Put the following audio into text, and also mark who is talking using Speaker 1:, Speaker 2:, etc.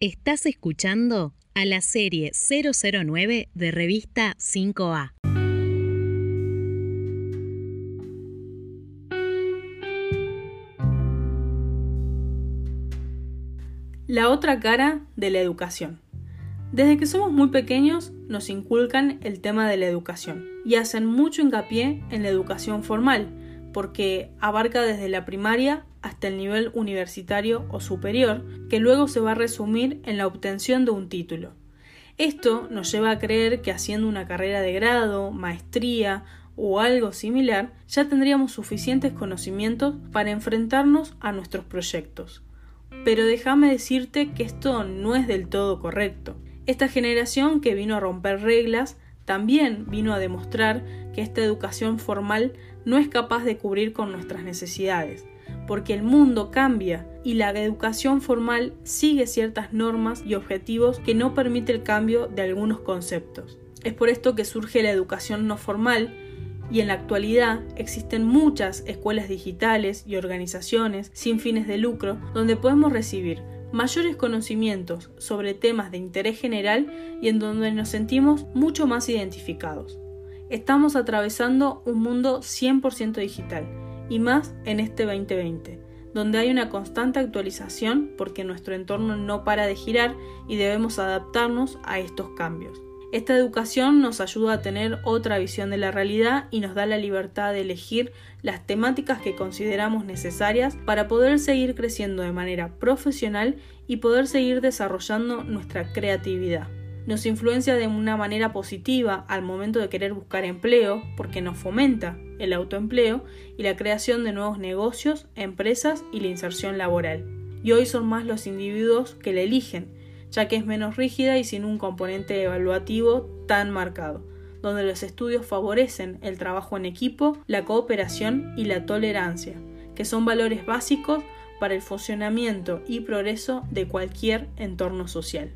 Speaker 1: Estás escuchando a la serie 009 de revista 5A.
Speaker 2: La otra cara de la educación. Desde que somos muy pequeños nos inculcan el tema de la educación y hacen mucho hincapié en la educación formal, porque abarca desde la primaria hasta el nivel universitario o superior, que luego se va a resumir en la obtención de un título. Esto nos lleva a creer que haciendo una carrera de grado, maestría o algo similar, ya tendríamos suficientes conocimientos para enfrentarnos a nuestros proyectos. Pero déjame decirte que esto no es del todo correcto. Esta generación que vino a romper reglas también vino a demostrar que esta educación formal no es capaz de cubrir con nuestras necesidades, porque el mundo cambia y la educación formal sigue ciertas normas y objetivos que no permite el cambio de algunos conceptos. Es por esto que surge la educación no formal y en la actualidad existen muchas escuelas digitales y organizaciones sin fines de lucro donde podemos recibir mayores conocimientos sobre temas de interés general y en donde nos sentimos mucho más identificados. Estamos atravesando un mundo 100% digital y más en este 2020, donde hay una constante actualización porque nuestro entorno no para de girar y debemos adaptarnos a estos cambios. Esta educación nos ayuda a tener otra visión de la realidad y nos da la libertad de elegir las temáticas que consideramos necesarias para poder seguir creciendo de manera profesional y poder seguir desarrollando nuestra creatividad. Nos influencia de una manera positiva al momento de querer buscar empleo porque nos fomenta el autoempleo y la creación de nuevos negocios, empresas y la inserción laboral. Y hoy son más los individuos que la eligen, ya que es menos rígida y sin un componente evaluativo tan marcado, donde los estudios favorecen el trabajo en equipo, la cooperación y la tolerancia, que son valores básicos para el funcionamiento y progreso de cualquier entorno social.